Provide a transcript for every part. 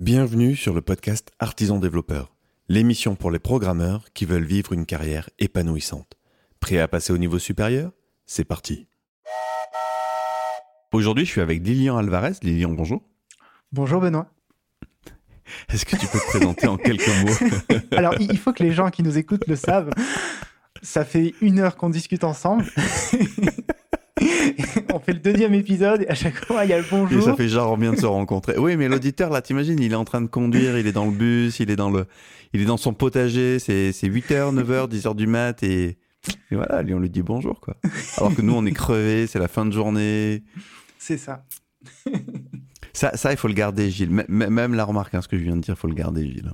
Bienvenue sur le podcast Artisan Développeur, l'émission pour les programmeurs qui veulent vivre une carrière épanouissante. Prêt à passer au niveau supérieur? C'est parti. Aujourd'hui, je suis avec Lilian Alvarez. Lilian, bonjour. Bonjour Benoît. Est-ce que tu peux te présenter en quelques mots? Alors, il faut que les gens qui nous écoutent le savent. Ça fait une heure qu'on discute ensemble. on fait le deuxième épisode et à chaque fois il y a le bonjour. Et ça fait genre on vient de se rencontrer. Oui, mais l'auditeur là, t'imagines, il est en train de conduire, il est dans le bus, il est dans le, il est dans son potager, c'est 8h, 9h, 10h du mat et, et voilà, lui on lui dit bonjour quoi. Alors que nous on est crevés, c'est la fin de journée. C'est ça. ça. Ça, il faut le garder, Gilles. même la remarque, hein, ce que je viens de dire, il faut le garder, Gilles.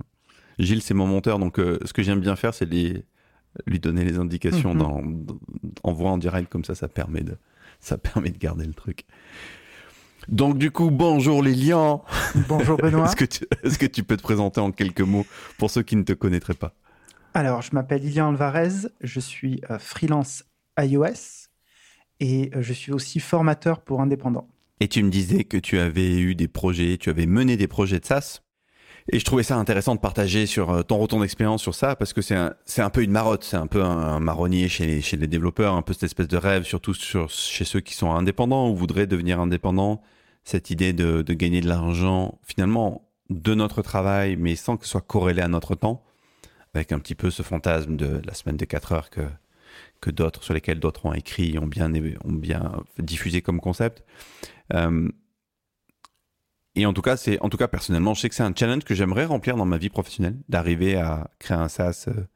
Gilles, c'est mon monteur, donc euh, ce que j'aime bien faire, c'est lui donner les indications mhm. dans, en voix en direct, comme ça, ça permet de, ça permet de garder le truc. Donc du coup, bonjour Lilian. Bonjour Benoît. est-ce, que tu, est-ce que tu peux te présenter en quelques mots pour ceux qui ne te connaîtraient pas? Alors, je m'appelle Lilian Alvarez, je suis euh, freelance iOS et euh, je suis aussi formateur pour indépendants. Et tu me disais que tu avais eu des projets, tu avais mené des projets de SaaS et je trouvais ça intéressant de partager sur euh, ton retour d'expérience sur ça parce que c'est un, un peu une marotte, c'est un peu un, marronnier chez les, chez les développeurs, un peu cette espèce de rêve, surtout sur, chez ceux qui sont indépendants ou voudraient devenir indépendants. Cette idée de, de gagner de l'argent finalement de notre travail, mais sans que ce soit corrélé à notre temps, avec un petit peu ce fantasme de la semaine de 4 heures que, que d'autres, sur lesquels d'autres ont écrit, ont bien, ont bien diffusé comme concept. Euh, et en tout cas, c'est, en tout cas, personnellement, je sais que c'est un challenge que j'aimerais remplir dans ma vie professionnelle, d'arriver à créer un SaaS euh,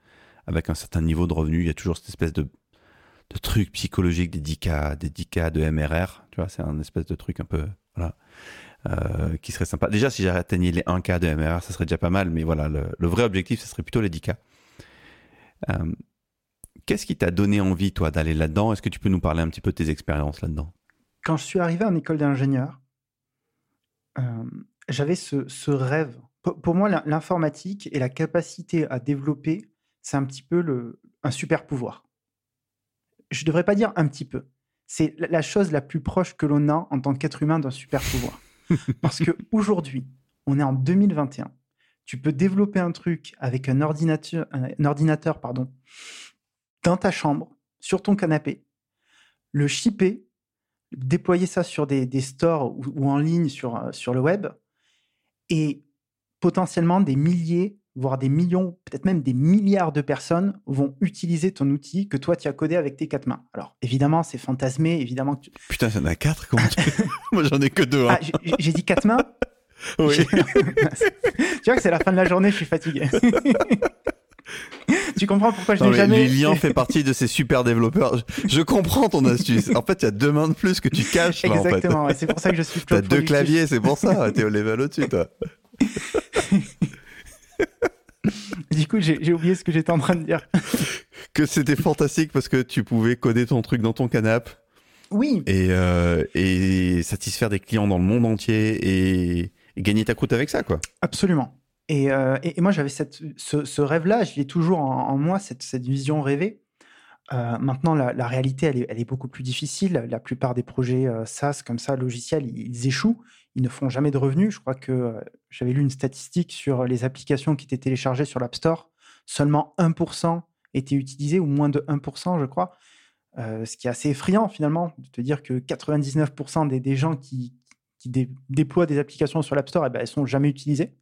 avec un certain niveau de revenu. Il y a toujours cette espèce de, truc psychologique des 10K, des 10K de MRR. Tu vois, c'est un espèce de truc un peu, voilà, euh, qui serait sympa. Déjà, si j'atteignais les 1K de MRR, ça serait déjà pas mal, mais voilà, le, vrai objectif, ce serait plutôt les 10K. Euh, qu'est-ce qui t'a donné envie, toi, d'aller là-dedans? Est-ce que tu peux nous parler un petit peu de tes expériences là-dedans? Quand je suis arrivé en école d'ingénieur, j'avais ce, rêve. Pour, moi, l'informatique et la capacité à développer, c'est un petit peu un super pouvoir. Je ne devrais pas dire un petit peu. C'est la chose la plus proche que l'on a en tant qu'être humain d'un super pouvoir. Parce qu'aujourd'hui, on est en 2021. Tu peux développer un truc avec un ordinateur, un ordinateur pardon, dans ta chambre, sur ton canapé, le shipper déployer ça sur des, stores ou, en ligne sur, euh, sur le web et potentiellement des milliers, voire des millions, peut-être même des milliards de personnes vont utiliser ton outil que toi tu as codé avec tes quatre mains. Alors évidemment, c'est fantasmé, évidemment que Putain, ça en a quatre comment Moi j'en ai que deux. Hein. Ah, j'ai dit quatre mains? Oui. tu vois que c'est la fin de la journée, je suis fatigué. Tu comprends pourquoi je n'ai jamais. Lilian fait partie de ces super développeurs. Je, comprends ton astuce. En fait, il y a deux mains de plus que tu caches. Exactement. en fait. c'est pour ça que je suis. Tu as deux claviers, c'est pour ça. T'es au level au-dessus, toi. du coup, j'ai oublié ce que j'étais en train de dire. que c'était fantastique parce que tu pouvais coder ton truc dans ton canapé. Oui. Et, euh, et satisfaire des clients dans le monde entier et, et gagner ta croûte avec ça, quoi. Absolument. Euh, et, moi, j'avais ce, rêve-là, je l'ai toujours en, moi, cette, vision rêvée. Euh, maintenant, la, réalité, elle est, beaucoup plus difficile. La plupart des projets euh, SaaS, comme ça, logiciels, ils, échouent. Ils ne font jamais de revenus. Je crois que j'avais lu une statistique sur les applications qui étaient téléchargées sur l'App Store. Seulement 1% étaient utilisés, ou moins de 1%, je crois. ce qui est assez effrayant, finalement, de te dire que 99% des, gens qui, déploient des applications sur l'App Store, eh ben, elles sont jamais utilisées.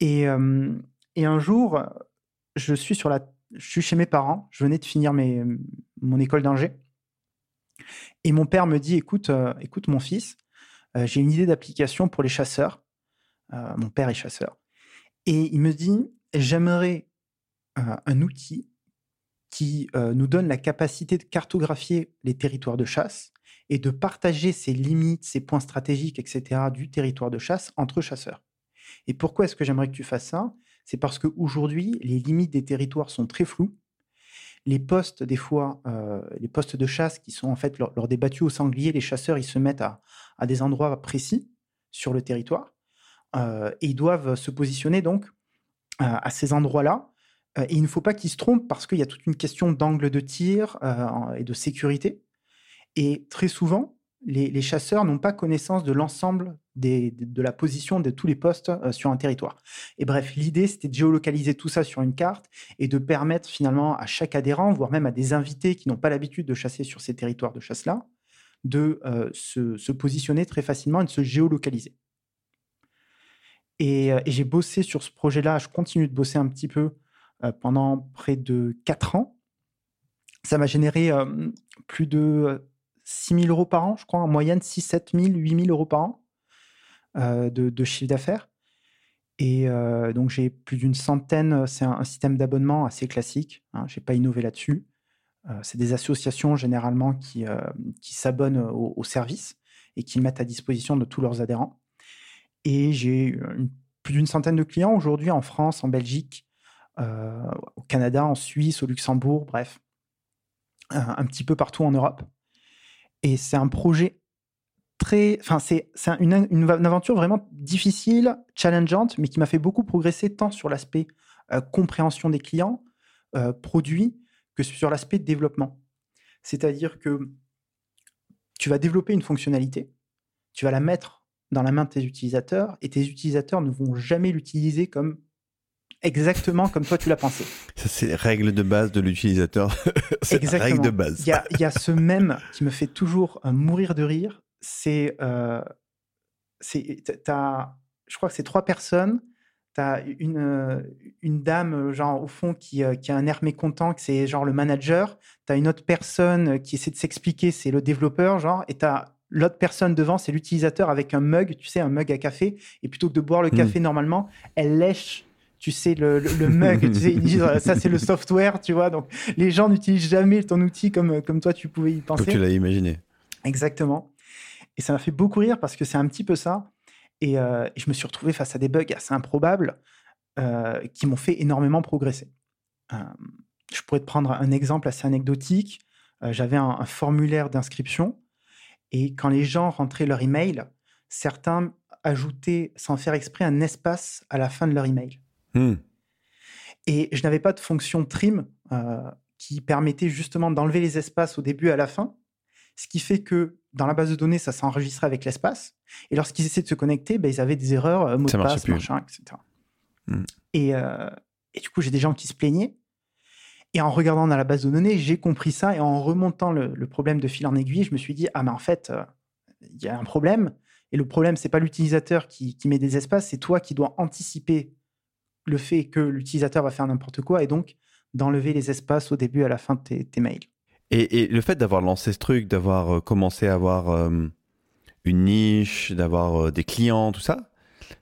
Et, un jour, je suis, chez mes parents, je venais de finir mon école d'ingé. Et mon père me dit Écoute, écoute mon fils, j'ai une idée d'application pour les chasseurs. mon père est chasseur. Et il me dit J'aimerais un outil qui nous donne la capacité de cartographier les territoires de chasse et de partager ses limites, ses points stratégiques, etc., du territoire de chasse entre chasseurs. Et pourquoi est-ce que j'aimerais que tu fasses ça? C'est parce qu'aujourd'hui, les limites des territoires sont très floues. Les postes, des fois, euh, les postes de chasse qui sont en fait lors, des battues au sanglier, les chasseurs, ils se mettent à, des endroits précis sur le territoire euh, et ils doivent se positionner donc à ces endroits-là. Euh, et il ne faut pas qu'ils se trompent parce qu'il y a toute une question d'angle de tir et de sécurité. Et très souvent, les, chasseurs n'ont pas connaissance de l'ensemble de, la position de tous les postes euh, sur un territoire. Et bref, l'idée, c'était de géolocaliser tout ça sur une carte et de permettre finalement à chaque adhérent, voire même à des invités qui n'ont pas l'habitude de chasser sur ces territoires de chasse-là, de euh, se, positionner très facilement et de se géolocaliser. Et, et j'ai bossé sur ce projet-là, je continue de bosser un petit peu pendant près de 4 ans. Ça m'a généré plus de 6 000 euros par an, je crois, en moyenne 6, 7 000, 8 000 euros par an euh, de, chiffre d'affaires. Et euh, donc, j'ai plus d'une centaine, c'est un, système d'abonnement assez classique. Hein, je n'ai pas innové là-dessus. Euh, c'est des associations généralement qui, qui s'abonnent au, service et qui le mettent à disposition de tous leurs adhérents. Et j'ai plus d'une centaine de clients aujourd'hui en France, en Belgique, au Canada, en Suisse, au Luxembourg, bref, un petit peu partout en Europe. Et c'est un projet très. Enfin, c'est une, aventure vraiment difficile, challengeante, mais qui m'a fait beaucoup progresser tant sur l'aspect euh, compréhension des clients, euh, produits, que sur l'aspect développement. C'est-à-dire que tu vas développer une fonctionnalité, tu vas la mettre dans la main de tes utilisateurs, et tes utilisateurs ne vont jamais l'utiliser comme exactement comme toi tu l'as pensé. Ça, c'est les règles de base de l'utilisateur. c'est règle de base. Il y a, ce même qui me fait toujours euh, mourir de rire. C'est, euh, je crois que c'est trois personnes. Tu as une, euh, une dame, genre, au fond, qui, qui a un air mécontent, que c'est genre le manager. Tu as une autre personne qui essaie de s'expliquer, c'est le développeur, genre. Et tu as l'autre personne devant, c'est l'utilisateur avec un mug, tu sais, un mug à café. Et plutôt que de boire le hmm. café normalement, elle lèche tu sais, le, mug, tu sais, ils disent ça c'est le software, tu vois. Donc les gens n'utilisent jamais ton outil comme, comme toi tu pouvais y penser. Comme tu l'as imaginé. Exactement. Et ça m'a fait beaucoup rire parce que c'est un petit peu ça. Et, euh, je me suis retrouvé face à des bugs assez improbables euh, qui m'ont fait énormément progresser. Euh, je pourrais te prendre un exemple assez anecdotique. J'avais un, un, formulaire d'inscription et quand les gens rentraient leur email, certains ajoutaient sans faire exprès un espace à la fin de leur email. Hmm. Et je n'avais pas de fonction trim euh, qui permettait justement d'enlever les espaces au début et à la fin. Ce qui fait que dans la base de données, ça s'enregistrait avec l'espace. Et lorsqu'ils essaient de se connecter, ben, ils avaient des erreurs, euh, mot de passe, machin, etc. Hmm. Euh, et, du coup, j'ai des gens qui se plaignaient. Et en regardant dans la base de données, j'ai compris ça. Et en remontant le, problème de fil en aiguille, je me suis dit, ah mais en fait, il y a un problème. Et le problème, c'est pas l'utilisateur qui, qui met des espaces, c'est toi qui dois anticiper le fait que l'utilisateur va faire n'importe quoi et donc d'enlever les espaces au début à la fin de tes, mails. Et, le fait d'avoir lancé ce truc, d'avoir euh, commencé à avoir euh, une niche, d'avoir euh, des clients, tout ça,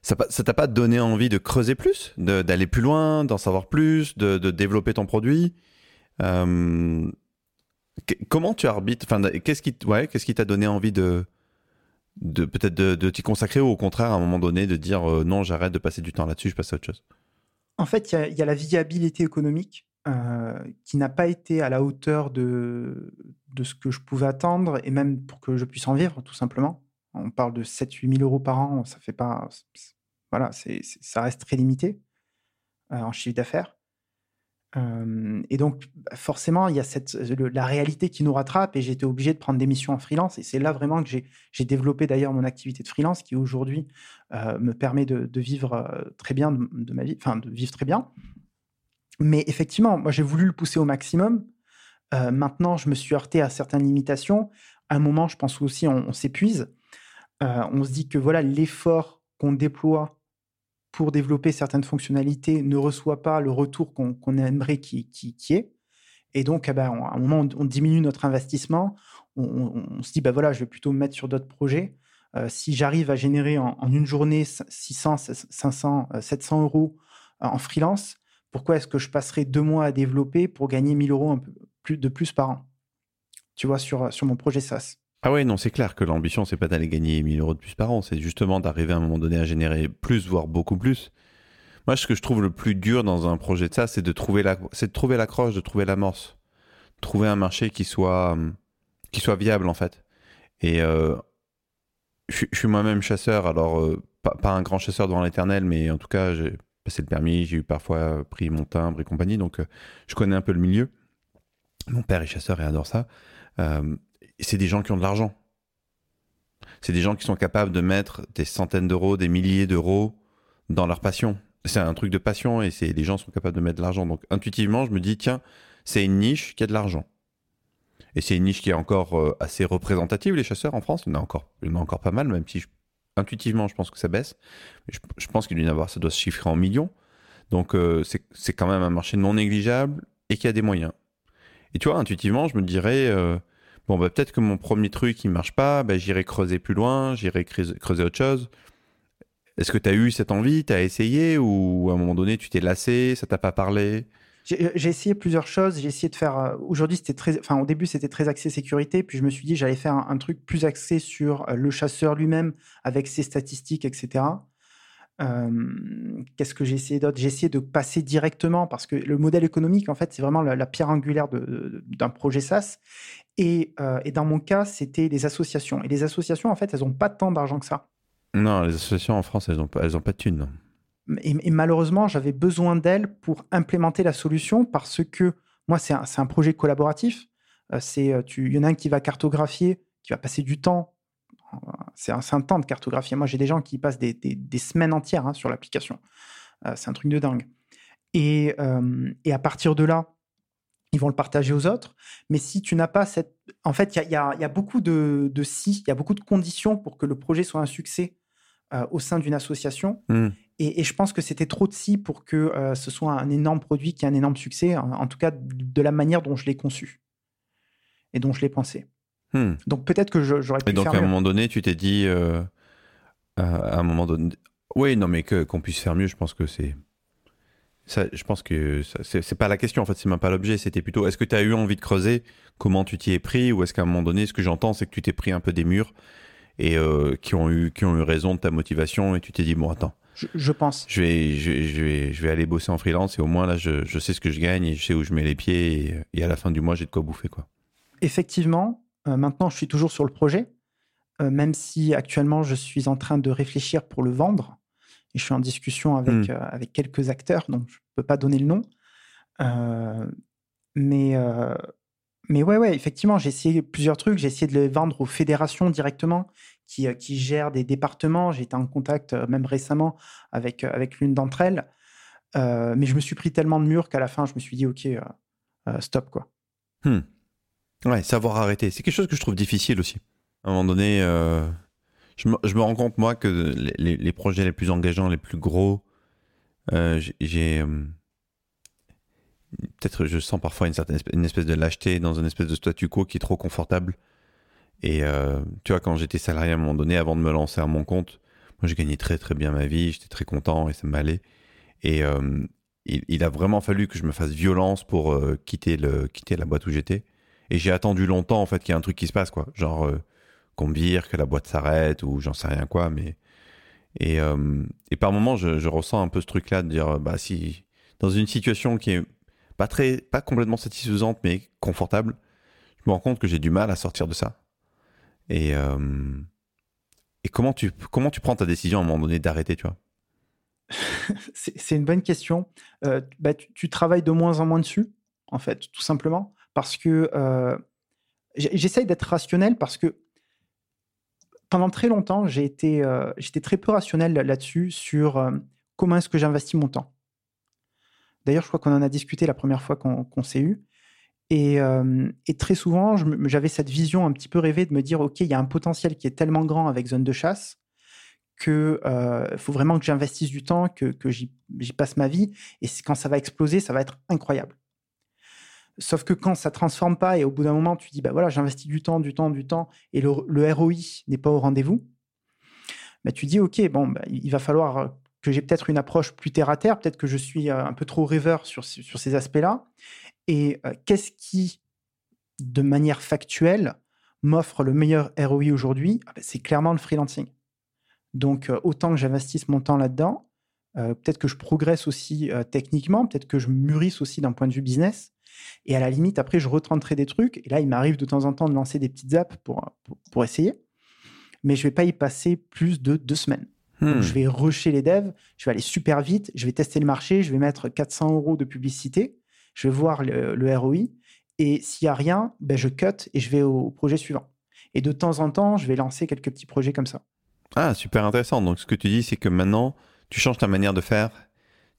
ça t'a pas donné envie de creuser plus, d'aller plus loin, d'en savoir plus, de, développer ton produit Comment tu arbitres Qu'est-ce qui t'a donné envie de, de peut-être de, t'y consacrer ou au contraire à un moment donné de dire non, j'arrête de passer du temps là-dessus, je passe à autre chose? En fait, il y, a la viabilité économique euh, qui n'a pas été à la hauteur de, ce que je pouvais attendre et même pour que je puisse en vivre, tout simplement. On parle de 7-8 000 euros par an, ça fait pas. Voilà, ça reste très limité euh, en chiffre d'affaires et donc, forcément, il y a cette, la réalité qui nous rattrape et été obligé de prendre des missions en freelance. Et c'est là vraiment que j'ai développé d'ailleurs mon activité de freelance qui aujourd'hui me permet de, vivre très bien de, ma vie, enfin de vivre très bien. Mais effectivement, moi j'ai voulu le pousser au maximum. maintenant, je me suis heurté à certaines limitations. À un moment, je pense aussi, on, on s'épuise. on se dit que voilà, l'effort qu'on déploie pour développer certaines fonctionnalités ne reçoit pas le retour qu'on aimerait qu'il qui, qui ait. Et donc, eh ben, à un moment, on, diminue notre investissement. On, se dit, bah voilà, je vais plutôt me mettre sur d'autres projets. Euh, si j'arrive à générer en, une journée 600, 500, 700 euros euh, en freelance, pourquoi est-ce que je passerai deux mois à développer pour gagner 1000 euros plus, de plus par an? Tu vois, sur, sur mon projet SaaS. Ah ouais, non, c'est clair que l'ambition, c'est pas d'aller gagner 1000 euros de plus par an, c'est justement d'arriver à un moment donné à générer plus, voire beaucoup plus. Moi, ce que je trouve le plus dur dans un projet de ça, c'est de trouver la, c'est de trouver l'accroche, de trouver l'amorce, trouver un marché qui soit, qui soit viable en fait. Et euh, je, suis moi-même chasseur, alors euh, pas, un grand chasseur devant l'éternel, mais en tout cas, j'ai passé le permis, j'ai eu parfois pris mon timbre et compagnie, donc euh, je connais un peu le milieu. Mon père est chasseur et adore ça c'est des gens qui ont de l'argent. C'est des gens qui sont capables de mettre des centaines d'euros, des milliers d'euros dans leur passion. C'est un truc de passion et c'est les gens sont capables de mettre de l'argent. Donc intuitivement, je me dis tiens, c'est une niche qui a de l'argent. Et c'est une niche qui est encore euh, assez représentative, les chasseurs en France. Il y en a encore, il y en a encore pas mal, même si intuitivement, je pense que ça baisse. Je, pense qu'il doit y en avoir, ça doit se chiffrer en millions. Donc euh, c'est quand même un marché non négligeable et qui a des moyens. Et tu vois, intuitivement, je me dirais, euh, bon, bah, peut-être que mon premier truc, il marche pas, bah, j'irai creuser plus loin, j'irai creuser, autre chose. Est-ce que tu as eu cette envie, tu as essayé? Ou à un moment donné, tu t'es lassé, ça t'a pas parlé? J'ai essayé plusieurs choses. J'ai essayé de faire. Euh, aujourd'hui, c'était très. Enfin, au début, c'était très axé sécurité. Puis je me suis dit, j'allais faire un, truc plus axé sur le chasseur lui-même, avec ses statistiques, etc. Qu'est-ce que j'ai essayé d'autre? J'ai essayé de passer directement parce que le modèle économique, en fait, c'est vraiment la, pierre angulaire d'un projet SaaS. Et, et, dans mon cas, c'était les associations. Et les associations, en fait, elles n'ont pas tant d'argent que ça. Non, les associations en France, elles n'ont pas, elles ont pas de thunes. Et, malheureusement, j'avais besoin d'elles pour implémenter la solution parce que moi, c'est un, un, projet collaboratif. C'est, il y en a un qui va cartographier, qui va passer du temps c'est un, temps de cartographie. Moi, j'ai des gens qui passent des, semaines entières hein, sur l'application. Euh, c'est un truc de dingue. Euh, et, à partir de là, ils vont le partager aux autres. Mais si tu n'as pas cette... En fait, il y, a, beaucoup de, si, il y a beaucoup de conditions pour que le projet soit un succès euh, au sein d'une association. Hmm. Et, je pense que c'était trop de si pour que ce soit un énorme produit qui ait un énorme succès, en tout cas de la manière dont je l'ai conçu et dont je l'ai pensé. Hmm. Donc peut-être que j'aurais pu. Et donc à un moment donné, tu t'es dit, euh, à un moment donné, oui, non, mais qu'on puisse faire mieux, je pense que c'est. Ça, je pense que c'est pas la question, en fait, c'est même pas l'objet. C'était plutôt, est-ce que tu as eu envie de creuser? Comment tu t'y es pris? Ou est-ce qu'à un moment donné, ce que j'entends, c'est que tu t'es pris un peu des murs et euh, qui, ont eu, qui ont eu raison de ta motivation et tu t'es dit, bon, attends. Je, pense. Je vais, je, vais, je vais aller bosser en freelance et au moins là, je, je, sais ce que je gagne et je sais où je mets les pieds et, et à la fin du mois, j'ai de quoi bouffer, quoi. Effectivement, maintenant, je suis toujours sur le projet, euh, même si actuellement, je suis en train de réfléchir pour le vendre. Et je suis en discussion avec, hmm. euh, avec quelques acteurs, donc je ne peux pas donner le nom. mais, mais ouais, ouais, effectivement, j'ai essayé plusieurs trucs. J'ai essayé de les vendre aux fédérations directement qui, qui gèrent des départements. J'ai été en contact même récemment avec, avec l'une d'entre elles. mais je me suis pris tellement de murs qu'à la fin, je me suis dit, OK, stop, quoi. Hmm. Ouais, savoir arrêter. C'est quelque chose que je trouve difficile aussi. À un moment donné, euh, je, me, rends compte, moi, que les, projets les plus engageants, les plus gros, euh, j'ai. Euh, peut-être je sens parfois une certaine espèce, une espèce de lâcheté dans une espèce de statu quo qui est trop confortable. Et tu vois, quand j'étais salarié à un moment donné, avant de me lancer à mon compte, moi, j'ai gagné très très bien ma vie, j'étais très content et ça m'allait. Et il, il, a vraiment fallu que je me fasse violence pour quitter, le, quitter la boîte où j'étais. Et j'ai attendu longtemps, en fait, qu'il y ait un truc qui se passe, quoi. Genre, euh, qu'on vire, que la boîte s'arrête, ou j'en sais rien quoi, mais. Et, euh, par moments, je, ressens un peu ce truc-là de dire, bah, si, dans une situation qui est pas très, pas complètement satisfaisante, mais confortable, je me rends compte que j'ai du mal à sortir de ça. Et, euh, et comment tu, comment tu prends ta décision à un moment donné d'arrêter, tu vois? C'est une bonne question. bah, tu, tu, travailles de moins en moins dessus, en fait, tout simplement parce que euh, j'essaye d'être rationnel parce que pendant très longtemps, j'ai euh, j'étais très peu rationnel là-dessus sur euh, comment est-ce que j'investis mon temps. D'ailleurs, je crois qu'on en a discuté la première fois qu'on s'est eu. Et, très souvent, j'avais cette vision un petit peu rêvée de me dire, OK, il y a un potentiel qui est tellement grand avec zone de chasse qu'il faut vraiment que j'investisse du temps, que, que j'y passe ma vie. Et quand ça va exploser, ça va être incroyable. Sauf que quand ça transforme pas et au bout d'un moment, tu dis, bah voilà, j'investis du temps, du temps, du temps et le, ROI n'est pas au rendez-vous, bah tu dis, OK, bon, bah, il va falloir euh, que j'ai peut-être une approche plus terre à terre, peut-être que je suis euh, un peu trop rêveur sur, sur ces aspects-là. Et euh, qu'est-ce qui, de manière factuelle, m'offre le meilleur ROI aujourd'hui? Ah bah, C'est clairement le freelancing. Donc, autant que j'investisse mon temps là-dedans, peut-être que je progresse aussi techniquement, peut-être que je mûrisse aussi d'un point de vue business. Et à la limite, après, je retenterai des trucs. Et là, il m'arrive de temps en temps de lancer des petites apps pour, pour, essayer. Mais je ne vais pas y passer plus de deux semaines. Hmm. je vais rusher les devs, je vais aller super vite, je vais tester le marché, je vais mettre 400 euros de publicité, je vais voir le, ROI. Et s'il n'y a rien, ben je cut et je vais au projet suivant. Et de temps en temps, je vais lancer quelques petits projets comme ça. Ah, super intéressant. Donc, ce que tu dis, c'est que maintenant, tu changes ta manière de faire.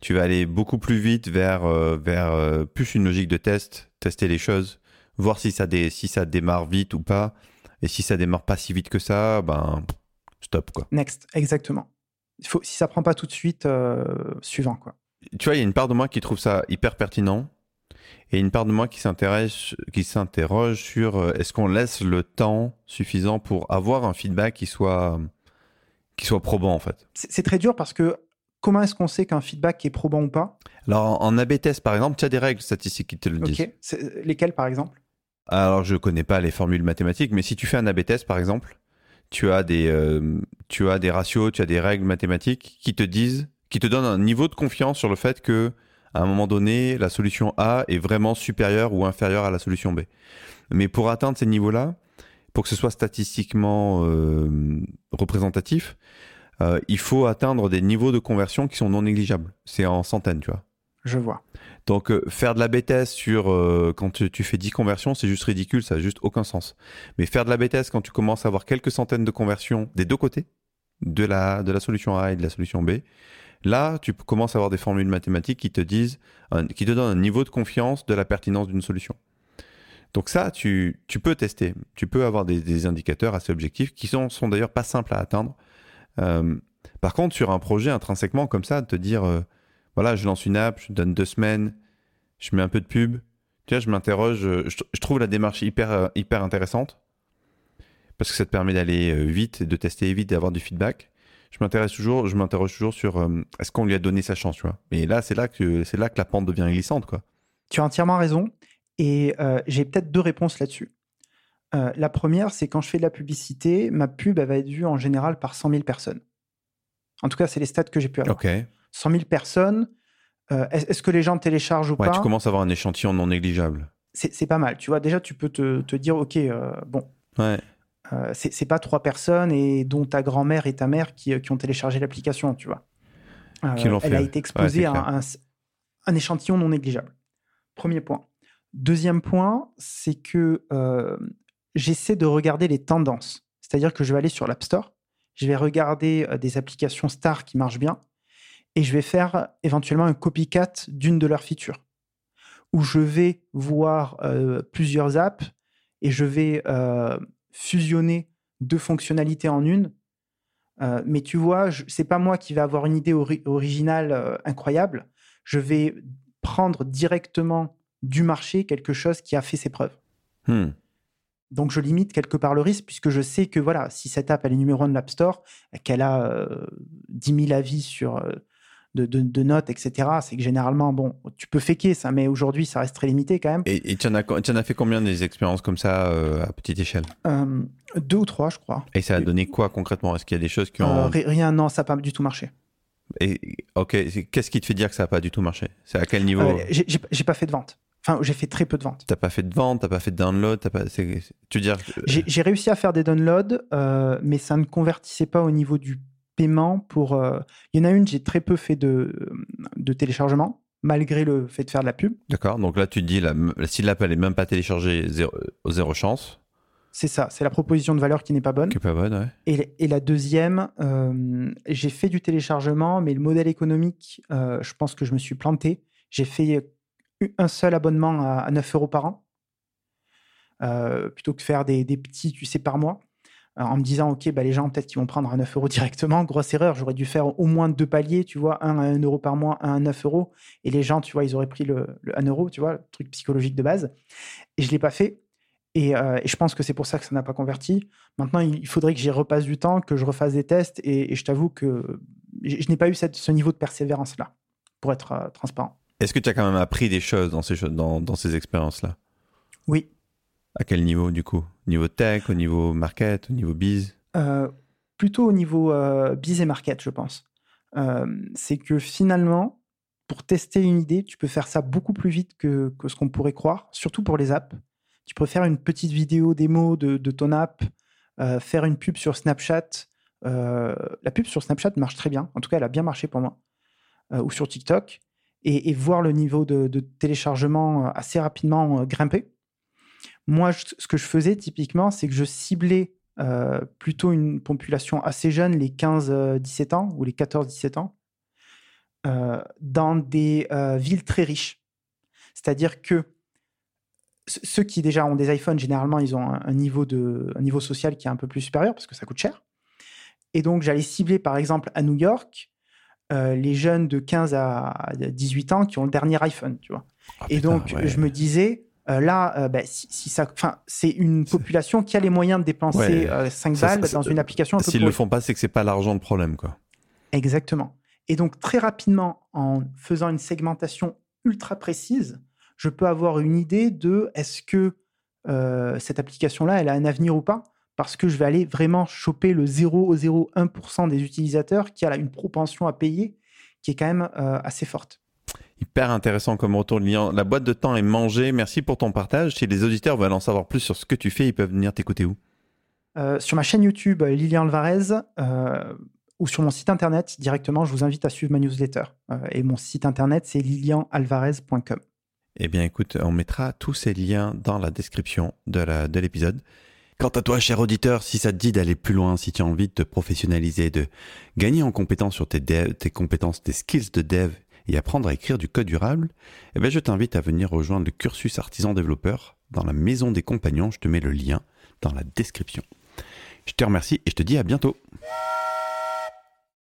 Tu vas aller beaucoup plus vite vers, euh, vers euh, plus une logique de test, tester les choses, voir si ça, si ça démarre vite ou pas. Et si ça démarre pas si vite que ça, ben, stop, quoi. Next, exactement. Il faut, si ça prend pas tout de suite, euh, suivant, quoi. Tu vois, il y a une part de moi qui trouve ça hyper pertinent et une part de moi qui s'intéresse, qui s'interroge sur est-ce qu'on laisse le temps suffisant pour avoir un feedback qui soit qui soit probant en fait. C'est très dur parce que comment est-ce qu'on sait qu'un feedback est probant ou pas? Alors en AB test par exemple, tu as des règles statistiques qui te le disent. Lesquelles par exemple? Alors je connais pas les formules mathématiques, mais si tu fais un AB test par exemple, tu as des euh, tu as des ratios, tu as des règles mathématiques qui te disent, qui te donnent un niveau de confiance sur le fait que à un moment donné, la solution A est vraiment supérieure ou inférieure à la solution B. Mais pour atteindre ces niveaux-là, pour que ce soit statistiquement euh, représentatif, euh, il faut atteindre des niveaux de conversion qui sont non négligeables. C'est en centaines, tu vois. Je vois. Donc euh, faire de la BTS sur quand tu, fais 10 conversions, c'est juste ridicule, ça n'a juste aucun sens. Mais faire de la BTS quand tu commences à avoir quelques centaines de conversions des deux côtés, de la, de la solution A et de la solution B, là, tu commences à avoir des formules mathématiques qui te disent, qui te donnent un niveau de confiance de la pertinence d'une solution. Donc ça, tu, peux tester. Tu peux avoir des, indicateurs assez objectifs qui sont, sont d'ailleurs pas simples à atteindre. Euh, par contre, sur un projet intrinsèquement comme ça, de te dire, euh, voilà, je lance une app, je donne deux semaines, je mets un peu de pub. Tu vois, je m'interroge, je, trouve la démarche hyper, euh, intéressante parce que ça te permet d'aller vite, de tester vite, d'avoir du feedback. Je m'intéresse toujours, je m'interroge toujours sur est-ce qu'on lui a donné sa chance, tu vois. Mais là, c'est là que c'est là que la pente devient glissante, quoi. Tu as entièrement raison. Et euh, j'ai peut-être deux réponses là-dessus. Euh, la première, c'est quand je fais de la publicité, ma pub elle va être vue en général par 100 000 personnes. En tout cas, c'est les stats que j'ai pu avoir. 100 000 personnes. Euh, est-ce que les gens téléchargent ou ouais, pas Tu commences à avoir un échantillon non négligeable. C'est pas mal. Tu vois, déjà, tu peux te, te dire, OK, bon. Ouais. c'est pas trois personnes et dont ta grand-mère et ta mère qui, qui ont téléchargé l'application, tu vois. qui elle a été exposée à un, un, échantillon non négligeable. Premier point. Deuxième point, c'est que euh, j'essaie de regarder les tendances. C'est-à-dire que je vais aller sur l'App Store, je vais regarder euh, des applications stars qui marchent bien, et je vais faire éventuellement un copycat d'une de leurs features, où je vais voir euh, plusieurs apps et je vais fusionner deux fonctionnalités en une. mais tu vois, c'est pas moi qui vais avoir une idée originale incroyable. Je vais prendre directement du marché quelque chose qui a fait ses preuves. Hmm. Donc je limite quelque part le risque puisque je sais que voilà, si cette app elle est numéro 1 de l'App Store, qu'elle a euh, 10 000 avis sur euh, de, notes, etc. C'est que généralement, bon, tu peux faker ça, mais aujourd'hui ça reste très limité quand même. Et, tu, en as, fait combien des expériences comme ça euh, à petite échelle? Euh, Deux ou trois, je crois. Et ça a donné quoi concrètement? Est-ce qu'il y a des choses qui ont... rien, non, ça n'a pas du tout marché. Et, ok, qu'est-ce qui te fait dire que ça n'a pas du tout marché? C'est à quel niveau? J'ai pas fait de vente. Enfin, j'ai fait très peu de ventes. T'as pas fait de vente, t'as pas fait de download, t'as pas. Tu veux dire J'ai réussi à faire des downloads, euh, mais ça ne convertissait pas au niveau du paiement. Pour, euh, il y en a une, j'ai très peu fait de, de téléchargement, malgré le fait de faire de la pub. D'accord. Donc là, tu te dis, la, si l'app elle est même pas téléchargée, zéro, zéro chance. C'est ça, c'est la proposition de valeur qui n'est pas bonne. Qui n'est pas bonne, ouais. Et, et la deuxième, euh, j'ai fait du téléchargement, mais le modèle économique, je pense que je me suis planté. J'ai fait un seul abonnement à, 9 euros par an, euh, plutôt que faire des, petits, tu sais, par mois, euh, en me disant, OK, bah, les gens, peut-être qu'ils vont prendre à 9 euros directement. Grosse erreur, j'aurais dû faire au moins deux paliers, tu vois, un à 1 euro par mois, un à 9 euros. Et les gens, tu vois, ils auraient pris le, 1 euro, tu vois, le truc psychologique de base. Et je ne l'ai pas fait. Euh, et, je pense que c'est pour ça que ça n'a pas converti. Maintenant, il faudrait que j'y repasse du temps, que je refasse des tests. Et, je t'avoue que je, n'ai pas eu ce niveau de persévérance-là, pour être transparent. Est-ce que tu as quand même appris des choses dans ces, dans, dans ces expériences-là? Oui. À quel niveau, du coup? Niveau tech, au niveau market, au niveau biz? Euh, Plutôt au niveau euh, biz et market, je pense. Euh, c'est que finalement, pour tester une idée, tu peux faire ça beaucoup plus vite que, que ce qu'on pourrait croire, surtout pour les apps. Tu peux faire une petite vidéo démo de, de ton app, faire une pub sur Snapchat. la pub sur Snapchat marche très bien. En tout cas, elle a bien marché pour moi. ou sur TikTok et, voir le niveau de, téléchargement euh, assez rapidement euh, grimper. Moi, ce que je faisais typiquement, c'est que je ciblais plutôt une population assez jeune, les 15-17 ans ou les 14-17 ans, dans des villes très riches. C'est-à-dire que ceux qui déjà ont des iPhones, généralement, ils ont un, niveau, de, un niveau social qui est un peu plus supérieur parce que ça coûte cher. Et donc, j'allais cibler, par exemple, à New York, euh, les jeunes de 15 à 18 ans qui ont le dernier iPhone, tu vois. Ah, et donc, je me disais, euh, là, euh, bah, si, ça, enfin, c'est une population qui a les moyens de dépenser 5 balles dans une application. S'ils ne le font pas, c'est que c'est pas l'argent le problème, quoi. Exactement. Et donc, très rapidement, en faisant une segmentation ultra précise, je peux avoir une idée de est-ce que cette application-là, elle a un avenir ou pas? Parce que je vais aller vraiment choper le 0,01% des utilisateurs qui a une propension à payer qui est quand même euh, assez forte. Hyper intéressant comme retour de. La boîte de temps est mangée. Merci pour ton partage. Si les auditeurs veulent en savoir plus sur ce que tu fais, ils peuvent venir t'écouter où? Euh, Sur ma chaîne YouTube Lilian Alvarez ou sur mon site internet directement. Je vous invite à suivre ma newsletter. et mon site internet, c'est lilianalvarez.com. Eh bien, écoute, on mettra tous ces liens dans la description de l'épisode. Quant à toi, cher auditeur, si ça te dit d'aller plus loin, si tu as envie de te professionnaliser, de gagner en compétences sur tes, compétences, tes skills de dev et apprendre à écrire du code durable, eh bien, je t'invite à venir rejoindre le cursus artisan développeur dans la maison des compagnons. Je te mets le lien dans la description. Je te remercie et je te dis à bientôt.